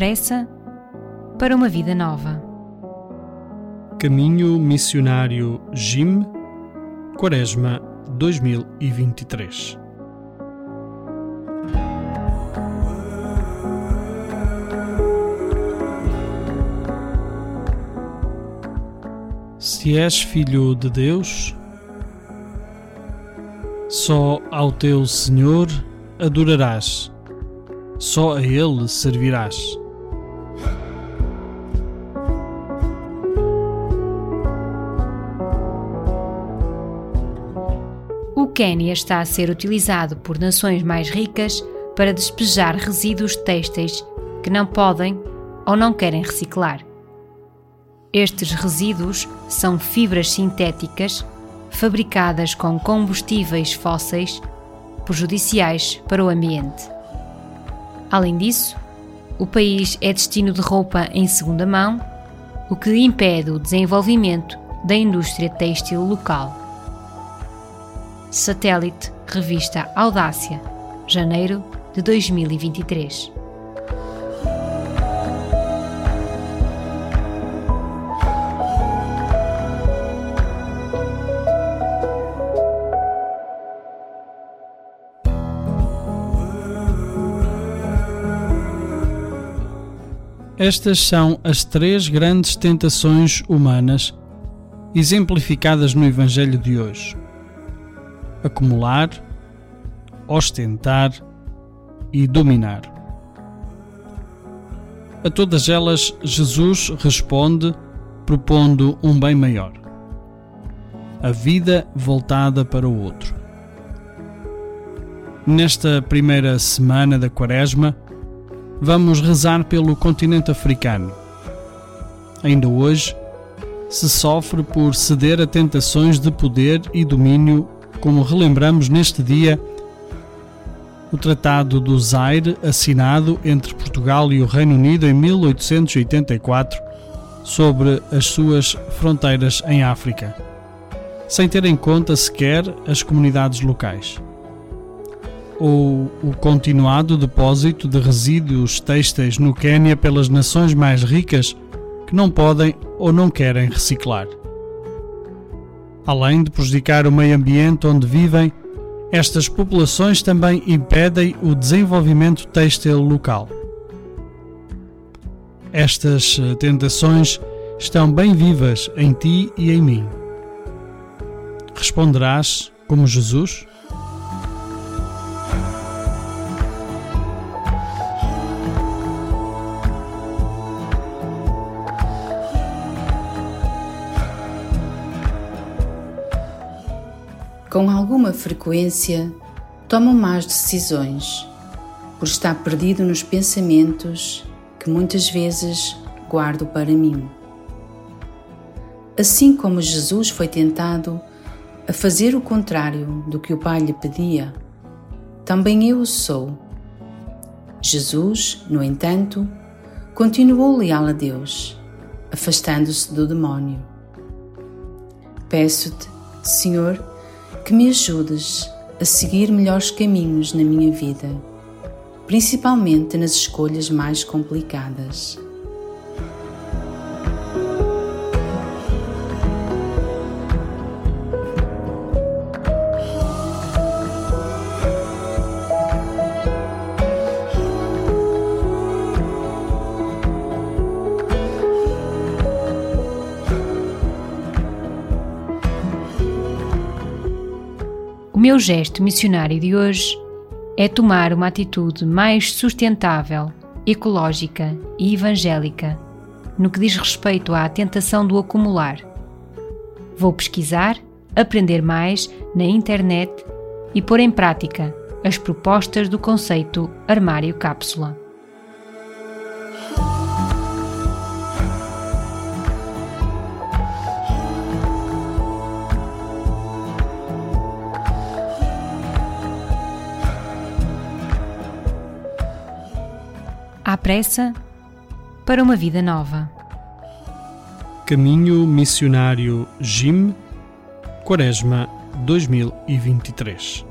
pressa para uma vida nova. Caminho Missionário Jim, Quaresma 2023. Se és filho de Deus, só ao teu Senhor adorarás, só a Ele servirás. Quênia está a ser utilizado por nações mais ricas para despejar resíduos têxteis que não podem ou não querem reciclar. Estes resíduos são fibras sintéticas fabricadas com combustíveis fósseis prejudiciais para o ambiente. Além disso, o país é destino de roupa em segunda mão, o que impede o desenvolvimento da indústria têxtil local. Satélite Revista Audácia, janeiro de 2023. Estas são as três grandes tentações humanas exemplificadas no Evangelho de hoje: acumular, ostentar e dominar. A todas elas, Jesus responde propondo um bem maior: a vida voltada para o outro. Nesta primeira semana da Quaresma, vamos rezar pelo continente africano. Ainda hoje, se sofre por ceder a tentações de poder e domínio, como relembramos neste dia o Tratado do Zaire, assinado entre Portugal e o Reino Unido em 1884, sobre as suas fronteiras em África, sem ter em conta sequer as comunidades locais ou o continuado depósito de resíduos têxteis no Quênia pelas nações mais ricas que não podem ou não querem reciclar. Além de prejudicar o meio ambiente onde vivem, estas populações também impedem o desenvolvimento têxtil local. Estas eh, tentações estão bem vivas em ti e em mim. Responderás como Jesus? Com alguma frequência, tomo más decisões por estar perdido nos pensamentos que muitas vezes guardo para mim. Assim como Jesus foi tentado a fazer o contrário do que o Pai lhe pedia, também eu o sou. Jesus, no entanto, continuou leal a Deus, afastando-se do demónio. Peço-te, Senhor, que me ajudes a seguir melhores caminhos na minha vida, principalmente nas escolhas mais complicadas. Meu gesto missionário de hoje é tomar uma atitude mais sustentável, ecológica e evangélica no que diz respeito à tentação do acumular. Vou pesquisar, aprender mais na internet e pôr em prática as propostas do conceito armário À pressa para uma vida nova. Caminho Missionário Jim, Quaresma 2023.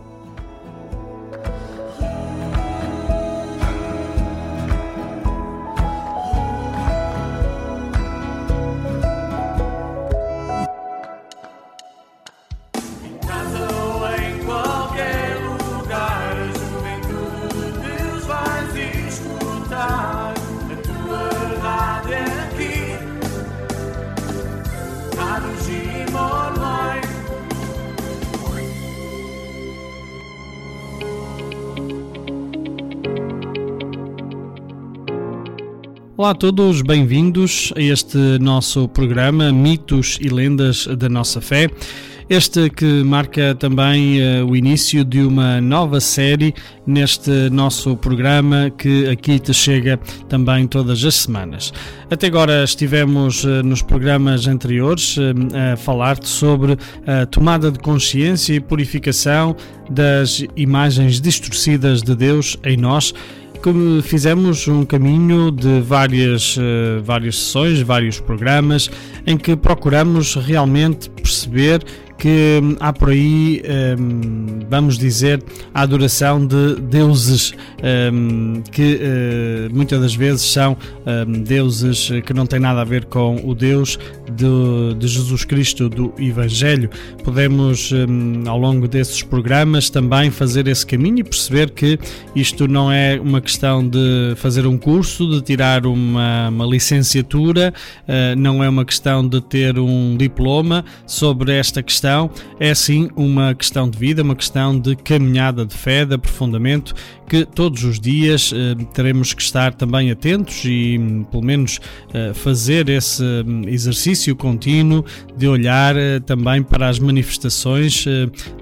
Olá a todos, bem-vindos a este nosso programa Mitos e Lendas da Nossa Fé. Este que marca também uh, o início de uma nova série neste nosso programa que aqui te chega também todas as semanas. Até agora estivemos uh, nos programas anteriores uh, a falar-te sobre a tomada de consciência e purificação das imagens distorcidas de Deus em nós como fizemos um caminho de várias, uh, várias sessões, vários programas, em que procuramos realmente perceber que há por aí, um, vamos dizer, a adoração de deuses um, que uh, muitas das vezes são um, deuses que não têm nada a ver com o Deus de, de Jesus Cristo do Evangelho. Podemos, ao longo desses programas, também fazer esse caminho e perceber que isto não é uma questão de fazer um curso, de tirar uma, uma licenciatura, uh, não é uma questão de ter um diploma sobre esta questão é sim uma questão de vida, uma questão de caminhada de fé, de aprofundamento que todos os dias eh, teremos que estar também atentos e, hum, pelo menos, eh, fazer esse hum, exercício contínuo de olhar eh, também para as manifestações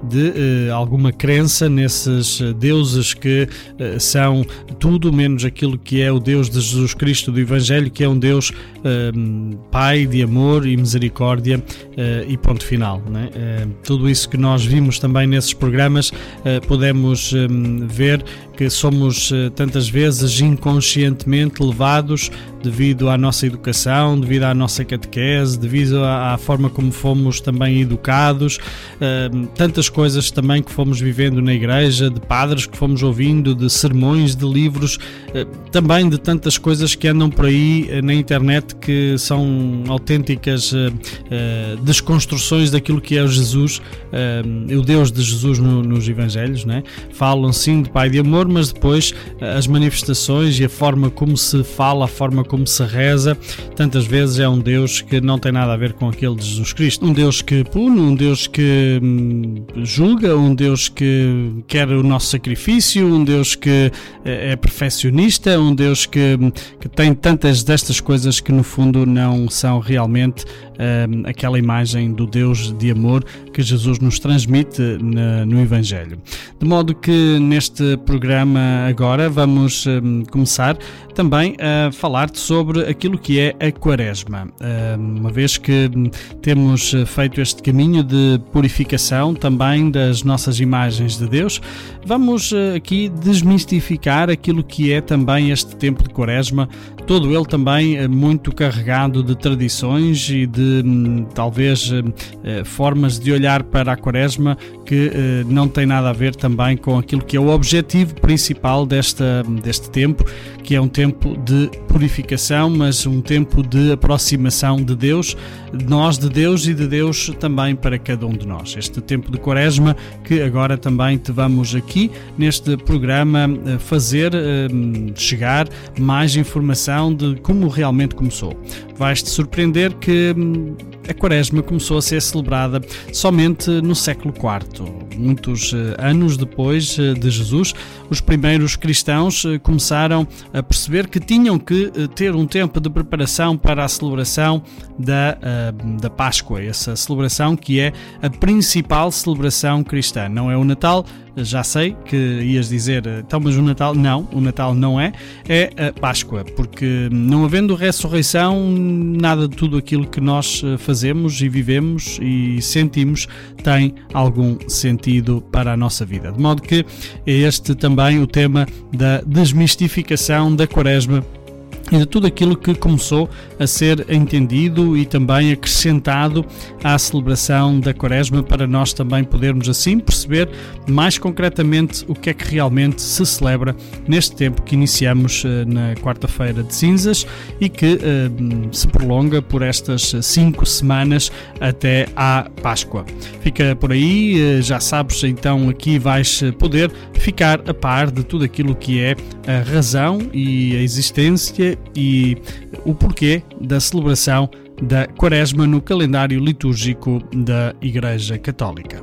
de alguma crença nesses deuses que são tudo menos aquilo que é o Deus de Jesus Cristo do Evangelho, que é um Deus hum, Pai de amor e misericórdia e ponto final. É? Tudo isso que nós vimos também nesses programas podemos ver que somos eh, tantas vezes inconscientemente levados devido à nossa educação, devido à nossa catequese, devido à, à forma como fomos também educados, uh, tantas coisas também que fomos vivendo na igreja, de padres que fomos ouvindo, de sermões, de livros, uh, também de tantas coisas que andam por aí uh, na internet que são autênticas desconstruções daquilo que é o Jesus, o Deus de Jesus no, nos Evangelhos, né? falam sim de Pai de amor, mas depois as manifestações e a forma como se fala, a forma como se reza, tantas vezes é um Deus que não tem nada a ver com aquele de Jesus Cristo. Um Deus que pune, um Deus que hum, julga, um Deus que quer o nosso sacrifício, um Deus que eh, é perfeccionista, um Deus que, hum, que tem tantas destas coisas que no fundo não são realmente um, aquela imagem do Deus de amor que Jesus nos transmite na, no Evangelho. De modo que neste programa agora vamos um, começar também a falar sobre aquilo que é a Quaresma. Um, uma vez que temos feito este caminho de purificação também das nossas imagens de Deus, vamos uh, aqui desmistificar aquilo que é também este tempo de Quaresma, todo ele também uh, muito carregado de tradições e de Hum, talvez hum, eh, formas de olhar para a Quaresma que eh, não tem nada a ver também com aquilo que é o objetivo principal desta, deste tempo, que é um tempo de purificação, mas um tempo de aproximação de Deus, de nós de Deus e de Deus também para cada um de nós. Este tempo de Quaresma que agora também te vamos aqui neste programa eh, fazer chegar mais informação de como realmente começou. Vais-te surpreender que hum, a Quaresma começou a ser celebrada somente no século IV. Muitos eh, anos depois eh, de Jesus, os primeiros cristãos começaram perceber que tinham que ter um tempo de preparação para a celebração da, da Páscoa, essa celebração que é a principal celebração cristã. Não é o Natal, já sei que ias dizer, então, mas o Natal, não, o Natal não é, é a Páscoa, porque não havendo ressurreição, nada de tudo aquilo que nós fazemos e vivemos e sentimos tem algum sentido para a nossa vida. De modo que é este também o tema da desmistificação da Quaresma e de tudo aquilo que começou a ser entendido e também acrescentado à celebração da Quaresma para nós também podermos assim perceber mais concretamente o que é que realmente se celebra neste tempo que iniciamos eh, na quarta-feira de cinzas e que eh, se prolonga por estas cinco semanas até à Páscoa. Fica por aí, eh, já sabes, então aqui vais poder ficar a par de tudo aquilo que é a razão e a existência e o porquê da celebração da Quaresma no calendário litúrgico da Igreja Católica.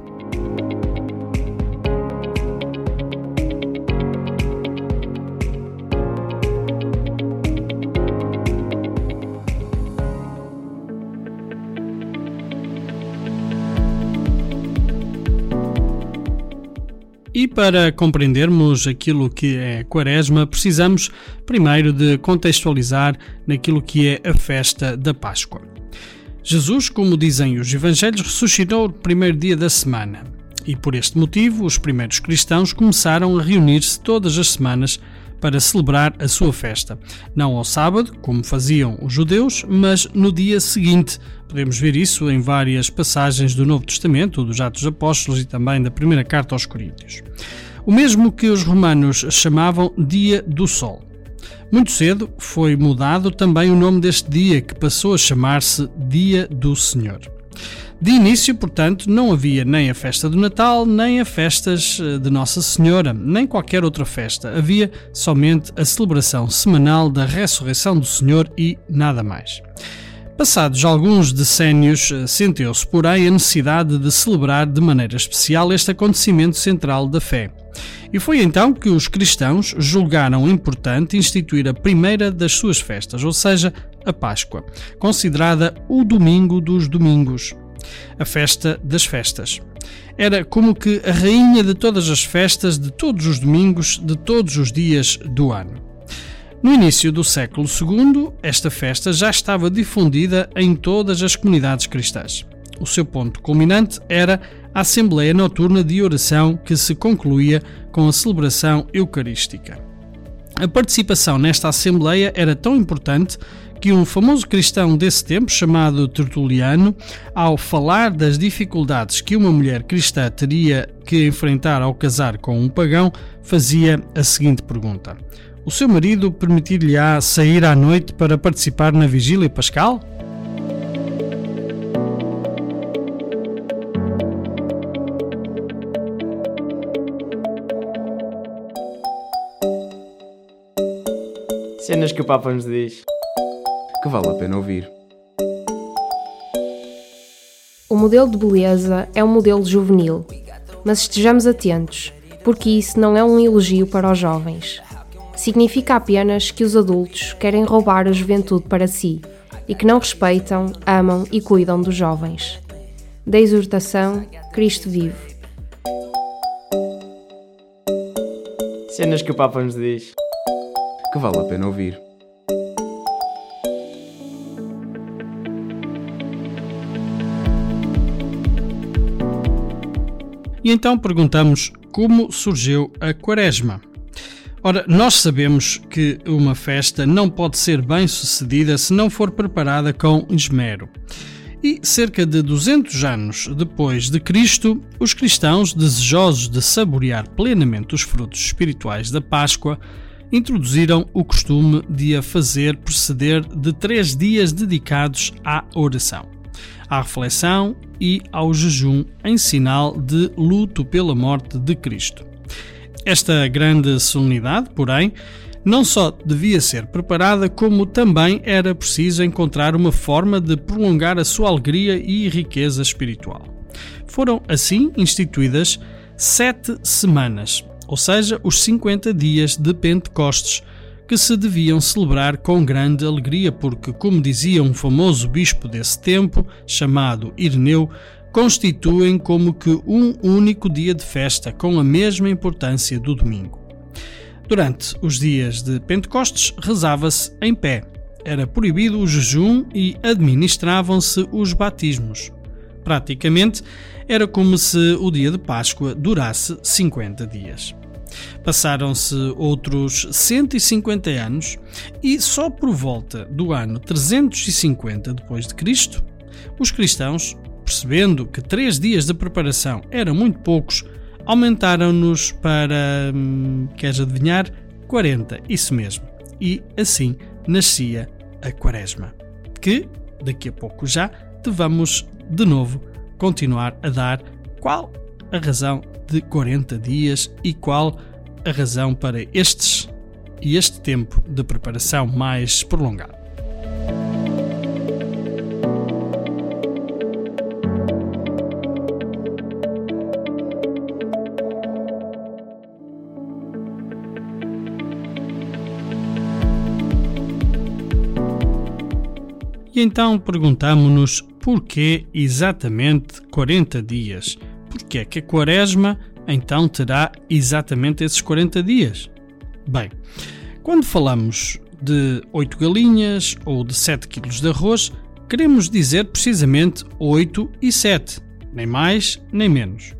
E para compreendermos aquilo que é Quaresma, precisamos primeiro de contextualizar naquilo que é a festa da Páscoa. Jesus, como dizem os Evangelhos, ressuscitou no primeiro dia da semana. E por este motivo, os primeiros cristãos começaram a reunir-se todas as semanas para celebrar a sua festa. Não ao sábado, como faziam os judeus, mas no dia seguinte. Podemos ver isso em várias passagens do Novo Testamento, dos Atos Apóstolos e também da primeira carta aos Coríntios. O mesmo que os romanos chamavam Dia do Sol. Muito cedo foi mudado também o nome deste dia, que passou a chamar-se Dia do Senhor. De início, portanto, não havia nem a festa do Natal, nem a festas eh, de Nossa Senhora, nem qualquer outra festa. Havia somente a celebração semanal da ressurreição do Senhor e nada mais. Passados alguns decénios, eh, sentiu-se, porém, a necessidade de celebrar de maneira especial este acontecimento central da fé. E foi então que os cristãos julgaram importante instituir a primeira das suas festas, ou seja, a Páscoa, considerada o domingo dos domingos a festa das festas. Era como que a rainha de todas as festas, de todos os domingos, de todos os dias do ano. No início do século II, esta festa já estava difundida em todas as comunidades cristãs. O seu ponto culminante era a Assembleia Noturna de Oração, que se concluía com a celebração eucarística. A participação nesta Assembleia era tão importante que um famoso cristão desse tempo, chamado Tertuliano, ao falar das dificuldades que uma mulher cristã teria que enfrentar ao casar com um pagão, fazia a seguinte pergunta: O seu marido permitir-lhe-á sair à noite para participar na vigília pascal? Cenas que o Papa nos diz que vale a pena ouvir. O modelo de beleza é um modelo juvenil, mas estejamos atentos, porque isso não é um elogio para os jovens. Significa apenas que os adultos querem roubar a juventude para si e que não respeitam, amam e cuidam dos jovens. Da exortação, Cristo vive. Cenas que o Papa nos diz. Que vale a pena ouvir. E então perguntamos como surgiu a Quaresma. Ora, nós sabemos que uma festa não pode ser bem sucedida se não for preparada com esmero. E cerca de 200 anos depois de Cristo, os cristãos, desejosos de saborear plenamente os frutos espirituais da Páscoa, introduziram o costume de a fazer proceder de três dias dedicados à oração à reflexão e ao jejum em sinal de luto pela morte de Cristo. Esta grande solenidade, porém, não só devia ser preparada, como também era preciso encontrar uma forma de prolongar a sua alegria e riqueza espiritual. Foram assim instituídas sete semanas, ou seja, os 50 dias de Pentecostes, que se deviam celebrar com grande alegria, porque, como dizia um famoso bispo desse tempo, chamado Ireneu, constituem como que um único dia de festa, com a mesma importância do domingo. Durante os dias de Pentecostes, rezava-se em pé. Era proibido o jejum e administravam-se os batismos. Praticamente, era como se o dia de Páscoa durasse 50 dias. Passaram-se outros 150 anos e só por volta do ano 350 depois de Cristo, os cristãos, percebendo que três dias de preparação eram muito poucos, aumentaram-nos para, hum, queres adivinhar, 40, isso mesmo. E assim nascia a Quaresma, que daqui a pouco já te vamos de novo continuar a dar qual a razão de 40 dias e qual a razão para estes e este tempo de preparação mais prolongado. E então perguntamos-nos porquê exatamente 40 dias? Porquê é que a quaresma então terá exatamente esses 40 dias? Bem, quando falamos de 8 galinhas ou de 7 kg de arroz, queremos dizer precisamente 8 e 7, nem mais nem menos.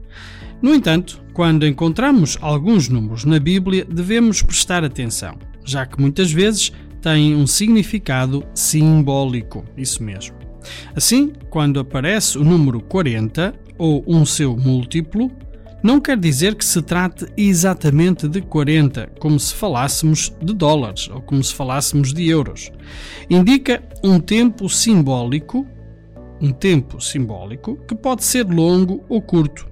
No entanto, quando encontramos alguns números na Bíblia, devemos prestar atenção, já que muitas vezes tem um significado simbólico, isso mesmo. Assim, quando aparece o número 40 ou um seu múltiplo, não quer dizer que se trate exatamente de 40, como se falássemos de dólares ou como se falássemos de euros. Indica um tempo simbólico, um tempo simbólico que pode ser longo ou curto.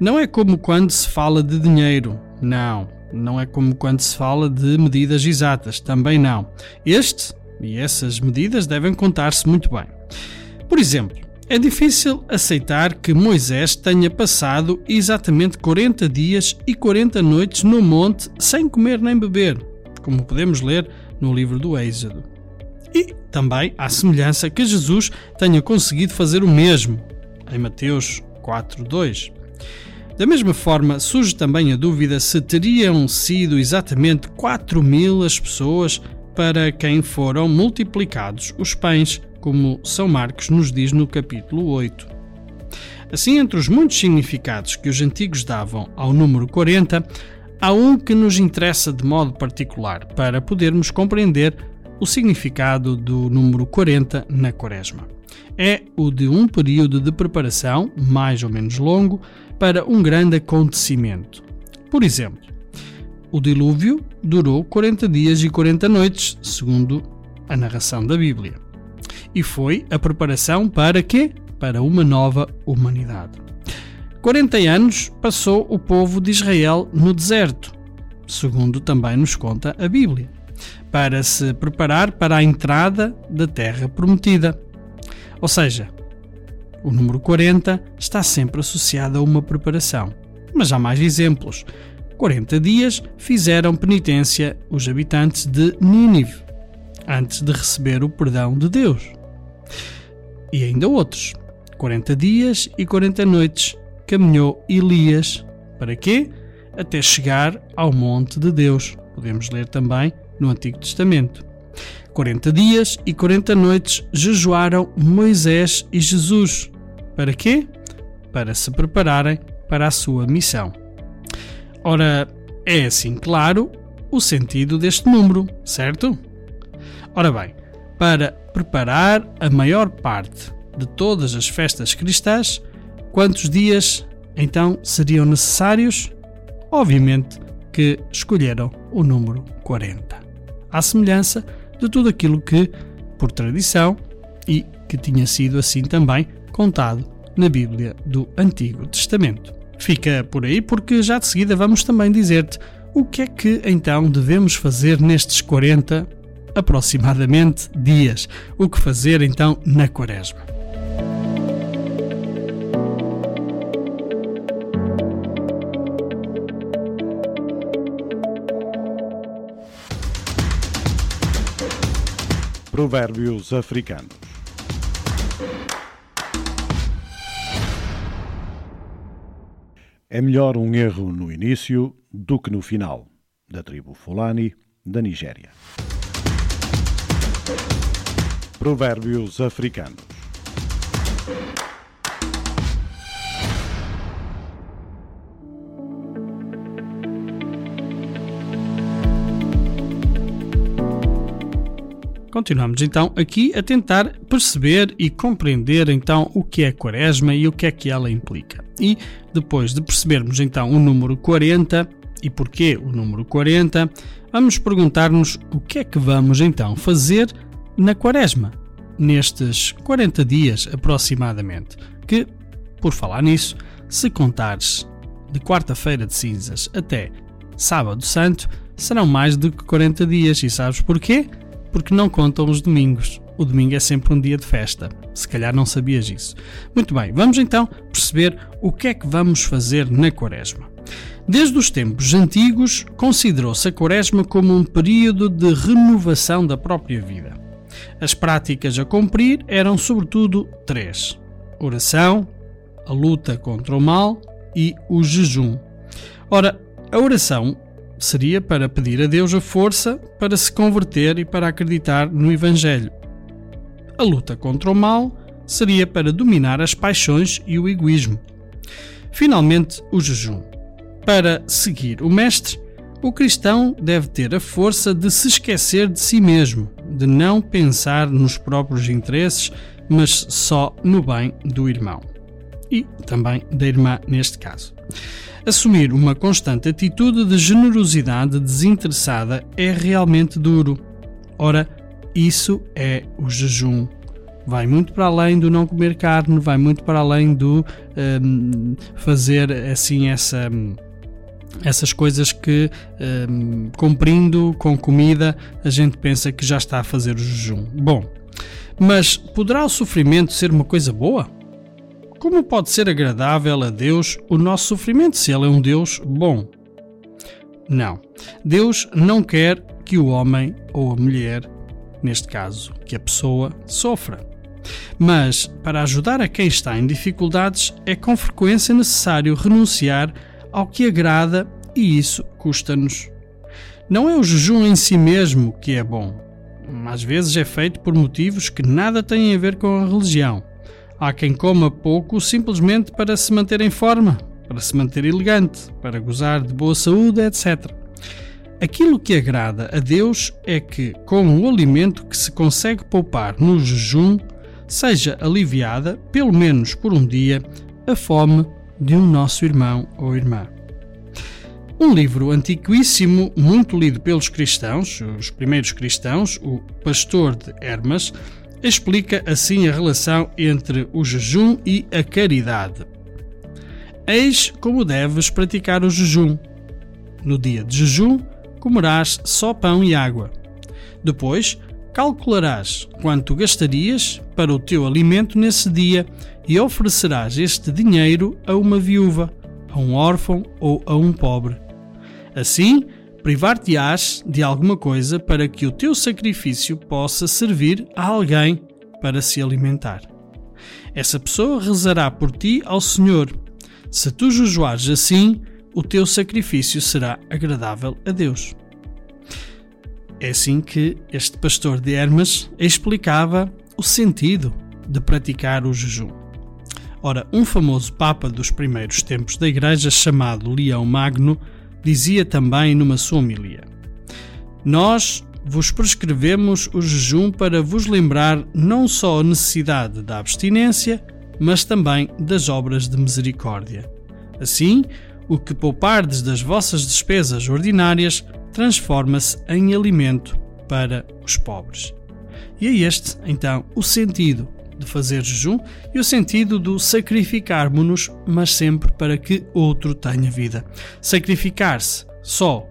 Não é como quando se fala de dinheiro, não. Não é como quando se fala de medidas exatas, também não. Este e essas medidas devem contar-se muito bem. Por exemplo, é difícil aceitar que Moisés tenha passado exatamente 40 dias e 40 noites no monte sem comer nem beber, como podemos ler no livro do Êxodo. E também há semelhança que Jesus tenha conseguido fazer o mesmo, em Mateus 4:2. Da mesma forma, surge também a dúvida se teriam sido exatamente 4 mil as pessoas para quem foram multiplicados os pães, como São Marcos nos diz no capítulo 8. Assim, entre os muitos significados que os antigos davam ao número 40, há um que nos interessa de modo particular para podermos compreender o significado do número 40 na Quaresma. É o de um período de preparação, mais ou menos longo, para um grande acontecimento. Por exemplo, o dilúvio durou 40 dias e 40 noites, segundo a narração da Bíblia. E foi a preparação para quê? Para uma nova humanidade. 40 anos passou o povo de Israel no deserto, segundo também nos conta a Bíblia, para se preparar para a entrada da terra prometida. Ou seja, o número 40 está sempre associado a uma preparação. Mas há mais exemplos. 40 dias fizeram penitência os habitantes de Nínive, antes de receber o perdão de Deus. E ainda outros. 40 dias e 40 noites caminhou Elias. Para quê? Até chegar ao monte de Deus. Podemos ler também no Antigo Testamento. 40 dias e 40 noites jejuaram Moisés e Jesus para quê? Para se prepararem para a sua missão. Ora, é assim claro o sentido deste número, certo? Ora bem, para preparar a maior parte de todas as festas cristãs, quantos dias então seriam necessários? Obviamente que escolheram o número 40. À semelhança de tudo aquilo que, por tradição, e que tinha sido assim também contado na Bíblia do Antigo Testamento. Fica por aí porque já de seguida vamos também dizer-te o que é que então devemos fazer nestes 40 aproximadamente dias. O que fazer então na Quaresma. Provérbios africanos. É melhor um erro no início do que no final. Da tribo Fulani, da Nigéria. Provérbios Africanos. Continuamos então aqui a tentar perceber e compreender então o que é Quaresma e o que é que ela implica. E depois de percebermos então o número 40 e porquê o número 40, vamos perguntar-nos o que é que vamos então fazer na Quaresma, nestes 40 dias aproximadamente, que, por falar nisso, se contares de quarta-feira de cinzas até sábado santo, serão mais do que 40 dias. E sabes porquê? Porque não contam os domingos. O domingo é sempre um dia de festa. Se calhar não sabias isso. Muito bem, vamos então perceber o que é que vamos fazer na Quaresma. Desde os tempos antigos, considerou-se a Quaresma como um período de renovação da própria vida. As práticas a cumprir eram sobretudo três: oração, a luta contra o mal e o jejum. Ora, a oração seria para pedir a Deus a força para se converter e para acreditar no Evangelho. A luta contra o mal seria para dominar as paixões e o egoísmo. Finalmente, o jejum. Para seguir o Mestre, o cristão deve ter a força de se esquecer de si mesmo, de não pensar nos próprios interesses, mas só no bem do irmão. E também da irmã, neste caso. Assumir uma constante atitude de generosidade desinteressada é realmente duro. Ora, isso é o jejum. Vai muito para além do não comer carne, vai muito para além do um, fazer assim essa essas coisas que, um, cumprindo com comida, a gente pensa que já está a fazer o jejum. Bom, mas poderá o sofrimento ser uma coisa boa? Como pode ser agradável a Deus o nosso sofrimento se Ele é um Deus bom? Não. Deus não quer que o homem ou a mulher, neste caso, que a pessoa, sofra. Mas, para ajudar a quem está em dificuldades, é com frequência necessário renunciar ao que agrada e isso custa-nos. Não é o jejum em si mesmo que é bom. Às vezes é feito por motivos que nada têm a ver com a religião. Há quem coma pouco simplesmente para se manter em forma, para se manter elegante, para gozar de boa saúde, etc. Aquilo que agrada a Deus é que, com o alimento que se consegue poupar no jejum, seja aliviada, pelo menos por um dia, a fome de um nosso irmão ou irmã. Um livro antiquíssimo, muito lido pelos cristãos, os primeiros cristãos, o Pastor de Hermas, explica assim a relação entre o jejum e a caridade. Eis como deves praticar o jejum. No dia de jejum, comerás só pão e água. Depois, calcularás quanto gastarias para o teu alimento nesse dia e oferecerás este dinheiro a uma viúva, a um órfão ou a um pobre. Assim, privar-te-ás de alguma coisa para que o teu sacrifício possa servir a alguém para se alimentar. Essa pessoa rezará por ti ao Senhor. Se tu jejuares assim, o teu sacrifício será agradável a Deus. É assim que este pastor de Hermas explicava o sentido de praticar o jejum. Ora, um famoso Papa dos primeiros tempos da Igreja, chamado Leão Magno, dizia também numa sua homilia: Nós vos prescrevemos o jejum para vos lembrar não só a necessidade da abstinência, mas também das obras de misericórdia. Assim, o que poupardes das vossas despesas ordinárias transforma-se em alimento para os pobres. E é este, então, o sentido de fazer jejum e o sentido do sacrificarmos-nos, mas sempre para que outro tenha vida. Sacrificar-se só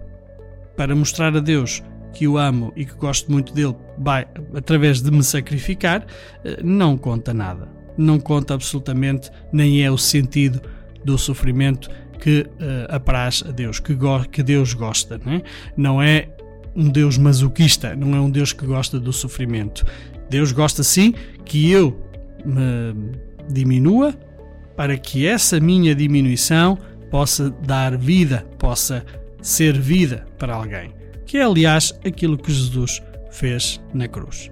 para mostrar a Deus que o amo e que gosto muito dele vai, através de me sacrificar, eh, não conta nada. Não conta absolutamente, nem é o sentido do sofrimento que uh, apraz a Deus, que, que Deus gosta. Não é? não é um Deus masoquista, não é um Deus que gosta do sofrimento. Deus gosta sim que eu me diminua para que essa minha diminuição possa dar vida, possa ser vida para alguém. Que é, aliás, aquilo que Jesus fez na cruz.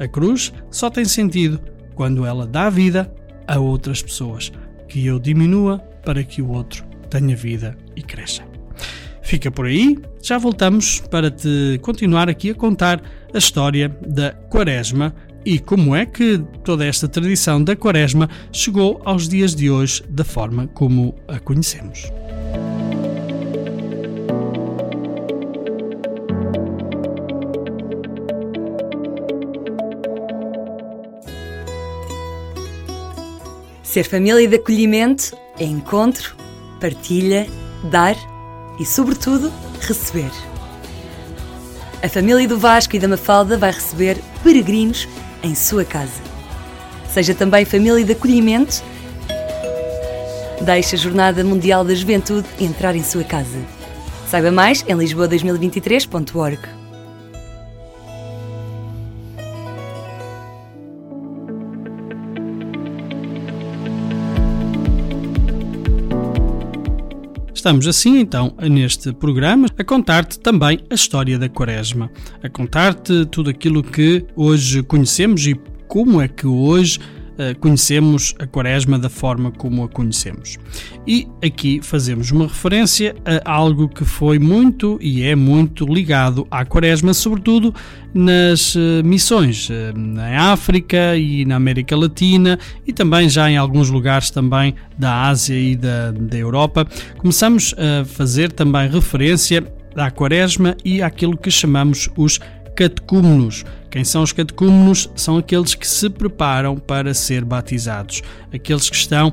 A cruz só tem sentido quando ela dá vida a outras pessoas. Que eu diminua para que o outro tenha vida e cresça. Fica por aí, já voltamos para te continuar aqui a contar a história da Quaresma e como é que toda esta tradição da Quaresma chegou aos dias de hoje da forma como a conhecemos. Ser família de acolhimento é encontro, partilha, dar e, sobretudo, receber. A família do Vasco e da Mafalda vai receber peregrinos em sua casa. Seja também família de acolhimento. Deixe a Jornada Mundial da Juventude entrar em sua casa. Saiba mais em lisboa2023.org. Estamos assim então neste programa a contar-te também a história da Quaresma, a contar-te tudo aquilo que hoje conhecemos e como é que hoje conhecemos a Quaresma da forma como a conhecemos. E aqui fazemos uma referência a algo que foi muito e é muito ligado à Quaresma, sobretudo nas uh, missões uh, na África e na América Latina e também já em alguns lugares também da Ásia e da, da Europa. Começamos a fazer também referência à Quaresma e àquilo que chamamos os catecúmenos. Quem são os catecúmenos? São aqueles que se preparam para ser batizados, aqueles que estão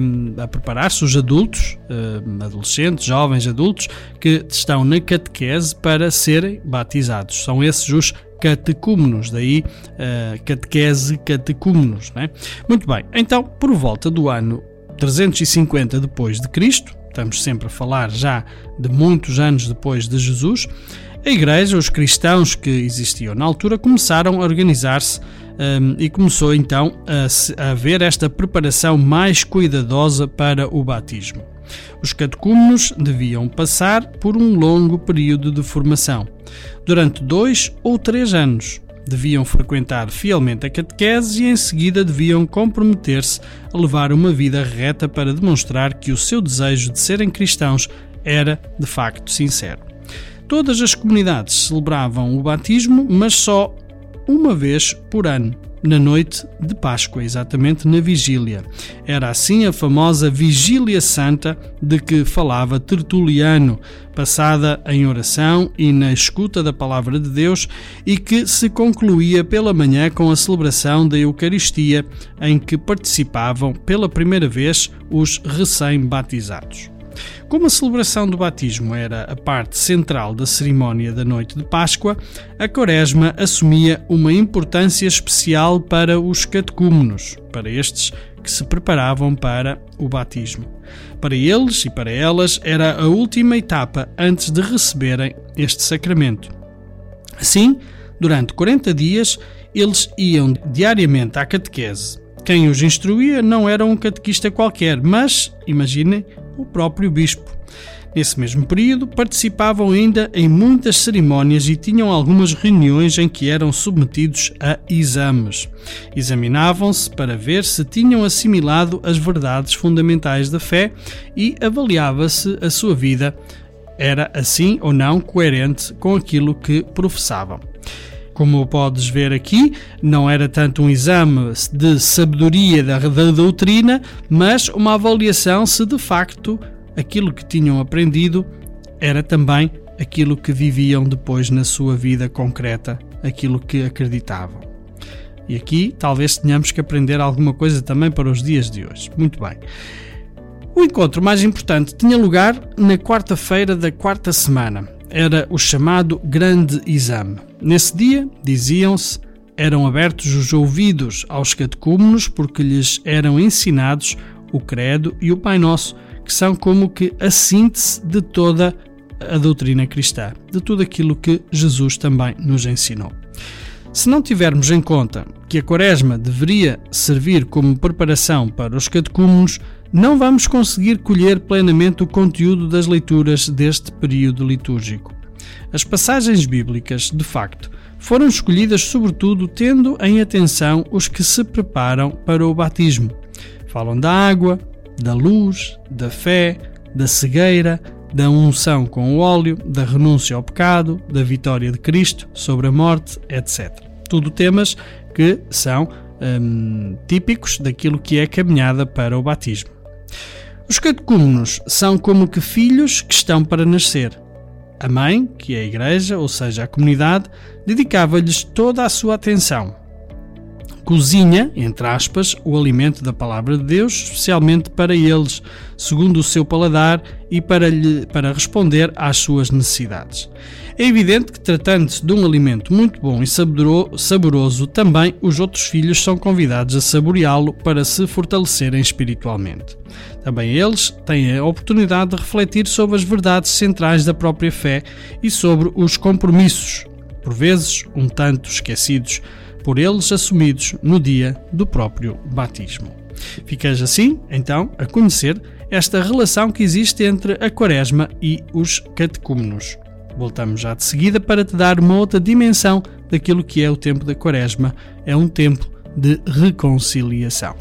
um, a preparar-se, os adultos, um, adolescentes, jovens adultos, que estão na catequese para serem batizados. São esses os catecúmenos, daí uh, catequese catecúmenos. Né? Muito bem, então, por volta do ano 350 depois de Cristo, estamos sempre a falar já de muitos anos depois de Jesus, a Igreja, os cristãos que existiam na altura, começaram a organizar-se um, e começou então a, a haver esta preparação mais cuidadosa para o batismo. Os catecúmenos deviam passar por um longo período de formação. Durante dois ou três anos, deviam frequentar fielmente a catequese e em seguida deviam comprometer-se a levar uma vida reta para demonstrar que o seu desejo de serem cristãos era de facto sincero. Todas as comunidades celebravam o batismo, mas só uma vez por ano, na noite de Páscoa, exatamente na vigília. Era assim a famosa Vigília Santa de que falava Tertuliano, passada em oração e na escuta da palavra de Deus e que se concluía pela manhã com a celebração da Eucaristia, em que participavam pela primeira vez os recém-batizados. Como a celebração do batismo era a parte central da cerimónia da noite de Páscoa, a Quaresma assumia uma importância especial para os catecúmenos, para estes que se preparavam para o batismo. Para eles e para elas era a última etapa antes de receberem este sacramento. Assim, durante 40 dias, eles iam diariamente à catequese. Quem os instruía não era um catequista qualquer, mas, imaginem, o próprio bispo. Nesse mesmo período, participavam ainda em muitas cerimónias e tinham algumas reuniões em que eram submetidos a exames. Examinavam-se para ver se tinham assimilado as verdades fundamentais da fé e avaliava-se a sua vida era assim ou não coerente com aquilo que professavam. Como podes ver aqui, não era tanto um exame de sabedoria da, da doutrina, mas uma avaliação se de facto aquilo que tinham aprendido era também aquilo que viviam depois na sua vida concreta, aquilo que acreditavam. E aqui talvez tenhamos que aprender alguma coisa também para os dias de hoje. Muito bem. O encontro mais importante tinha lugar na quarta-feira da quarta semana, era o chamado Grande Exame. Nesse dia, diziam-se, eram abertos os ouvidos aos catecúmenos porque lhes eram ensinados o Credo e o Pai Nosso, que são como que a síntese de toda a doutrina cristã, de tudo aquilo que Jesus também nos ensinou. Se não tivermos em conta que a Quaresma deveria servir como preparação para os catecúmenos, não vamos conseguir colher plenamente o conteúdo das leituras deste período litúrgico. As passagens bíblicas, de facto, foram escolhidas sobretudo tendo em atenção os que se preparam para o batismo. Falam da água, da luz, da fé, da cegueira, da unção com o óleo, da renúncia ao pecado, da vitória de Cristo sobre a morte, etc. Tudo temas que são hum, típicos daquilo que é caminhada para o batismo. Os catecúmenos são como que filhos que estão para nascer. A mãe, que é a igreja, ou seja, a comunidade, dedicava-lhes toda a sua atenção cozinha, entre aspas, o alimento da palavra de Deus, especialmente para eles, segundo o seu paladar e para, lhe, para responder às suas necessidades. É evidente que, tratando-se de um alimento muito bom e saboroso, também os outros filhos são convidados a saboreá-lo para se fortalecerem espiritualmente. Também eles têm a oportunidade de refletir sobre as verdades centrais da própria fé e sobre os compromissos, por vezes um tanto esquecidos, por eles assumidos no dia do próprio batismo. Ficas assim, então, a conhecer esta relação que existe entre a Quaresma e os catecúmenos. Voltamos já de seguida para te dar uma outra dimensão daquilo que é o tempo da Quaresma. É um tempo de reconciliação.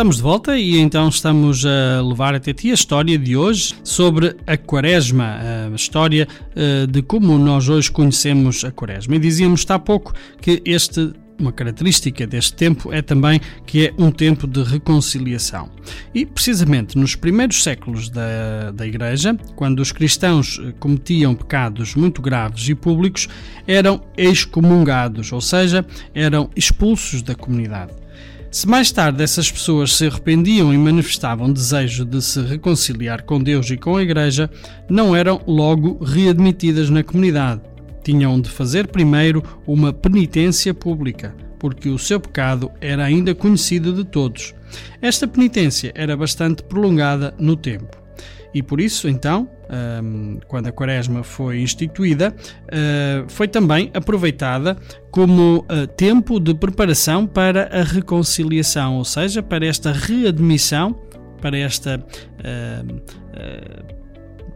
Estamos de volta e então estamos a levar até ti a história de hoje sobre a Quaresma, a história eh, de como nós hoje conhecemos a Quaresma. E dizíamos há pouco que este uma característica deste tempo é também que é um tempo de reconciliação. E precisamente nos primeiros séculos da, da Igreja, quando os cristãos eh, cometiam pecados muito graves e públicos, eram excomungados, ou seja, eram expulsos da comunidade. Se mais tarde essas pessoas se arrependiam e manifestavam desejo de se reconciliar com Deus e com a Igreja, não eram logo readmitidas na comunidade. Tinham de fazer primeiro uma penitência pública, porque o seu pecado era ainda conhecido de todos. Esta penitência era bastante prolongada no tempo. E por isso, então, quando a Quaresma foi instituída, ah, foi também aproveitada como ah, tempo de preparação para a reconciliação, ou seja, para esta readmissão, para esta ah,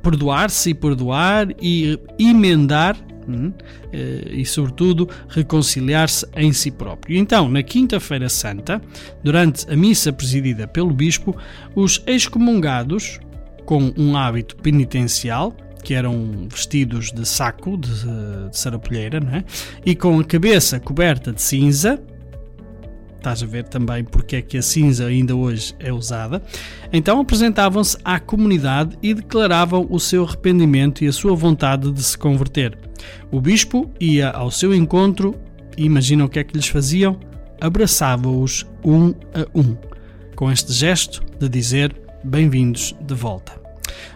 perdoar-se e perdoar e emendar hum, e, sobretudo, reconciliar-se em si próprio. Então, na Quinta-feira Santa, durante a missa presidida pelo Bispo, os excomungados com um hábito penitencial, que eram vestidos de saco de, de sarapulheira, é? e com a cabeça coberta de cinza. Estás a ver também porque é que a cinza ainda hoje é usada. Então apresentavam-se à comunidade e declaravam o seu arrependimento e a sua vontade de se converter. O bispo ia ao seu encontro e imagina o que é que lhes faziam? Abraçava-os um a um, com este gesto de dizer bem-vindos de volta.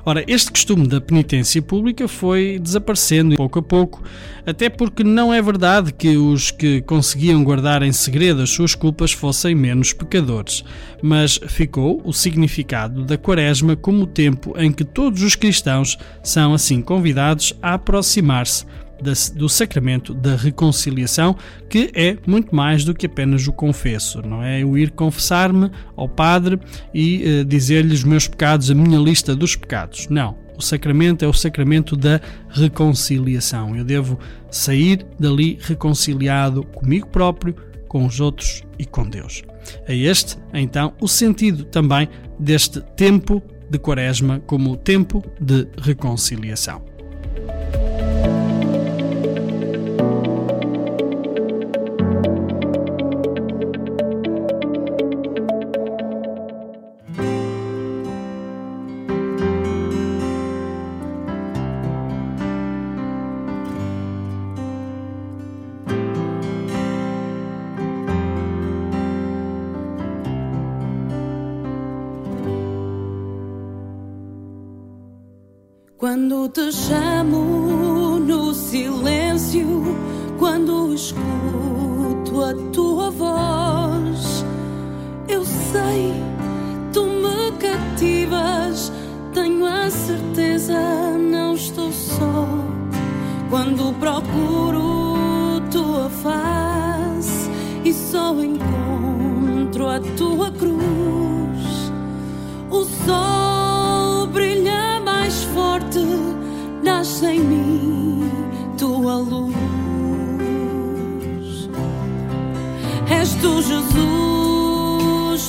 Ora, este costume da penitência pública foi desaparecendo pouco a pouco, até porque não é verdade que os que conseguiam guardar em segredo as suas culpas fossem menos pecadores, mas ficou o significado da Quaresma como o tempo em que todos os cristãos são assim convidados a aproximar-se do sacramento da reconciliação, que é muito mais do que apenas o confesso, não é? Eu ir confessar-me ao Padre e uh, dizer-lhe os meus pecados, a minha lista dos pecados. Não. O sacramento é o sacramento da reconciliação. Eu devo sair dali reconciliado comigo próprio, com os outros e com Deus. É este, então, o sentido também deste tempo de Quaresma como tempo de reconciliação.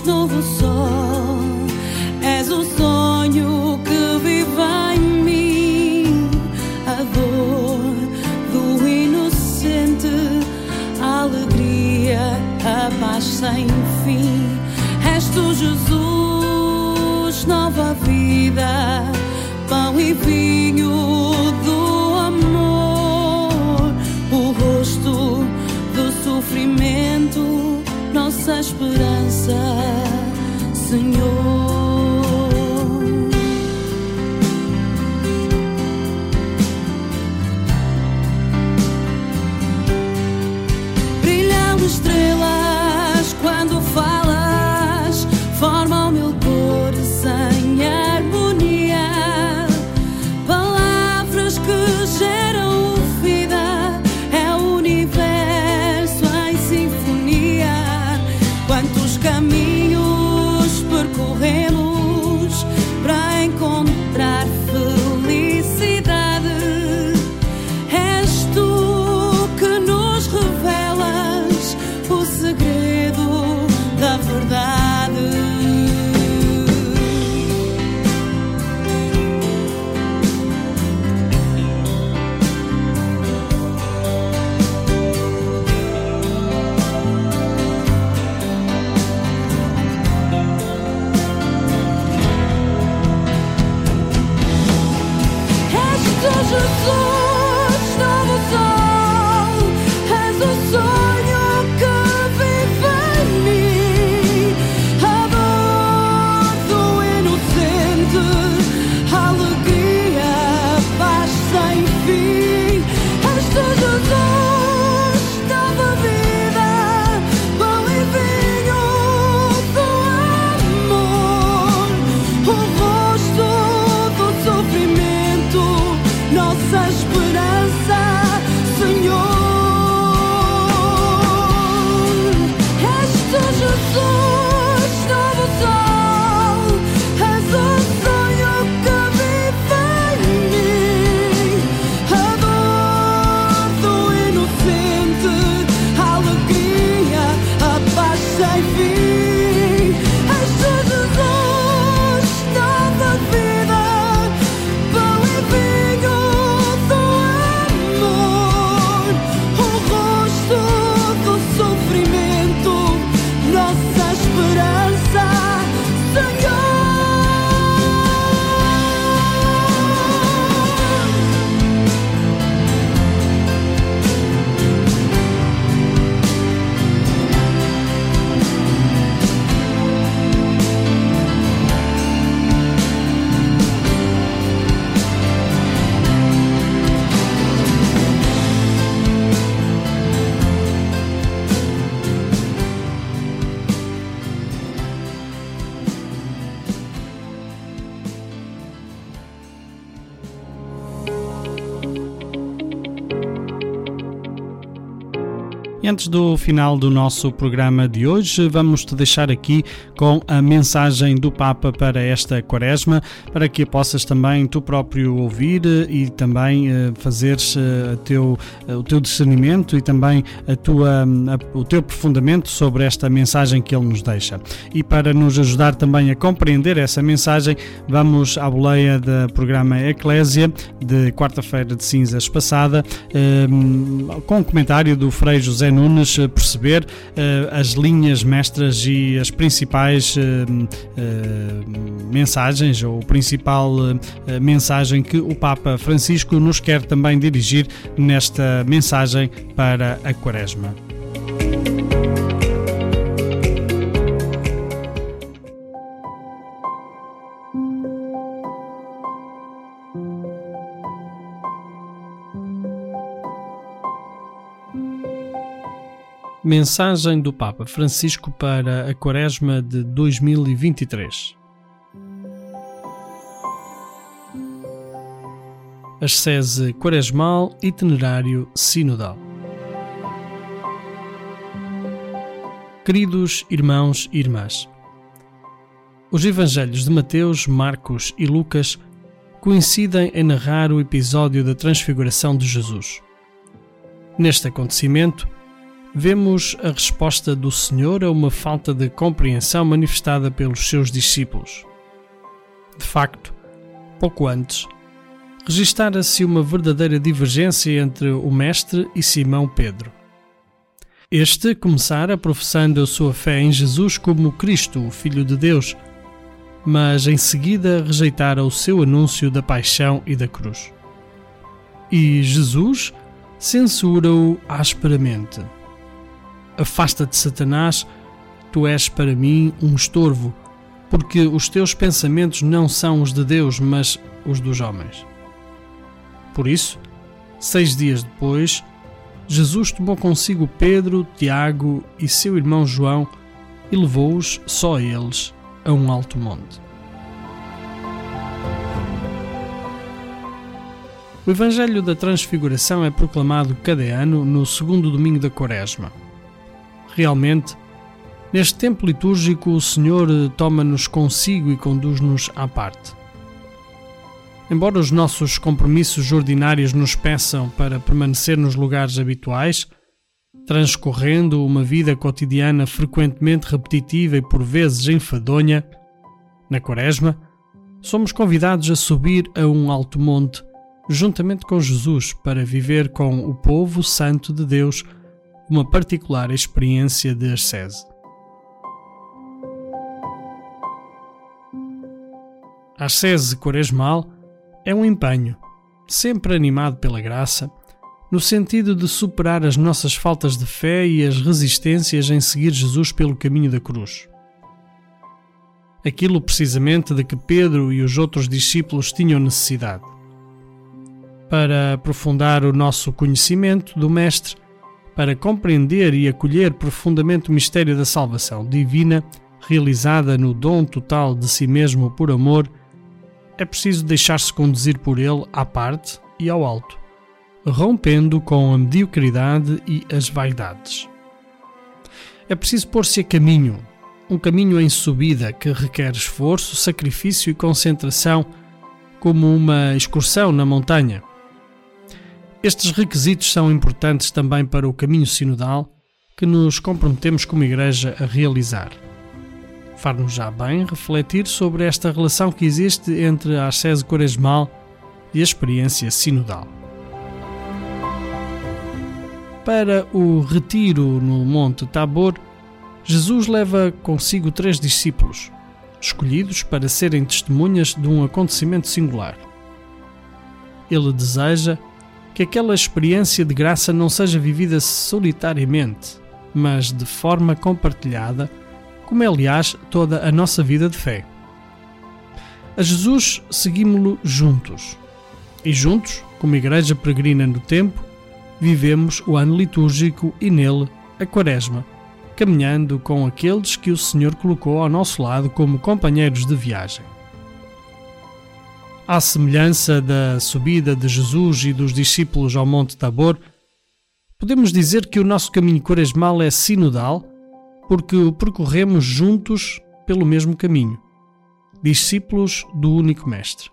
Novo sol. És o sonho que vive em mim, a dor do inocente, a alegria, a paz sem fim. És tu, Jesus, nova vida, esperança, Senhor. Antes do final do nosso programa de hoje, vamos te deixar aqui com a mensagem do Papa para esta quaresma, para que a possas também tu próprio ouvir e também eh, fazeres eh, teu, eh, o teu discernimento e também a tua, a- o teu aprofundamento sobre esta mensagem que ele nos deixa. E para nos ajudar também a compreender essa mensagem, vamos à boleia do programa Eclésia de quarta-feira de cinzas passada, com o comentário do Frei José Nunes, eh, perceber eh, as linhas mestras e as principais eh, mensagens, ou principal mensagem que o Papa Francisco nos quer também dirigir nesta mensagem para a Quaresma. Mensagem do Papa Francisco para a Quaresma de 2023. Ascese Quaresmal Itinerário Sinodal. Queridos irmãos e irmãs, os evangelhos de Mateus, Marcos e Lucas coincidem em narrar o episódio da transfiguração de Jesus. Neste acontecimento, vemos a resposta do Senhor a uma falta de compreensão manifestada pelos seus discípulos. De facto, pouco antes, registara-se uma verdadeira divergência entre o Mestre e Simão Pedro. Este começara professando a sua fé em Jesus como Cristo, o Filho de Deus, mas em seguida rejeitara o seu anúncio da paixão e da cruz. E Jesus censura-o asperamente. Afasta-te, Satanás, tu és para mim um estorvo, porque os teus pensamentos não são os de Deus, mas os dos homens. Por isso, seis dias depois, Jesus tomou consigo Pedro, Tiago e seu irmão João e levou-os, só eles, a um alto monte. O Evangelho da Transfiguração é proclamado cada ano no segundo domingo da Quaresma. Realmente, neste tempo litúrgico, o Senhor toma-nos consigo e conduz-nos à parte. Embora os nossos compromissos ordinários nos peçam para permanecer nos lugares habituais, transcorrendo uma vida cotidiana frequentemente repetitiva e por vezes enfadonha, na Quaresma, somos convidados a subir a um alto monte, juntamente com Jesus, para viver com o povo santo de Deus uma particular experiência de ascese. A ascese quaresmal é um empenho, sempre animado pela graça, no sentido de superar as nossas faltas de fé e as resistências em seguir Jesus pelo caminho da cruz. Aquilo precisamente de que Pedro e os outros discípulos tinham necessidade. Para aprofundar o nosso conhecimento do Mestre, para compreender e acolher profundamente o mistério da salvação divina, realizada no dom total de si mesmo por amor é preciso deixar-se conduzir por ele à parte e ao alto, rompendo com a mediocridade e as vaidades. É preciso pôr-se a caminho, um caminho em subida que requer esforço, sacrifício e concentração, como uma excursão na montanha. Estes requisitos são importantes também para o caminho sinodal que nos comprometemos como Igreja a realizar far-nos já bem refletir sobre esta relação que existe entre a ascese quaresmal e a experiência sinodal. Para o retiro no Monte Tabor, Jesus leva consigo três discípulos, escolhidos para serem testemunhas de um acontecimento singular. Ele deseja que aquela experiência de graça não seja vivida solitariamente, mas de forma compartilhada como é, aliás, toda a nossa vida de fé. A Jesus seguimos-lo juntos. E juntos, como Igreja Peregrina no Tempo, vivemos o ano litúrgico e nele a Quaresma, caminhando com aqueles que o Senhor colocou ao nosso lado como companheiros de viagem. À semelhança da subida de Jesus e dos discípulos ao Monte Tabor, podemos dizer que o nosso caminho quaresmal é sinodal porque o percorremos juntos pelo mesmo caminho, discípulos do único Mestre.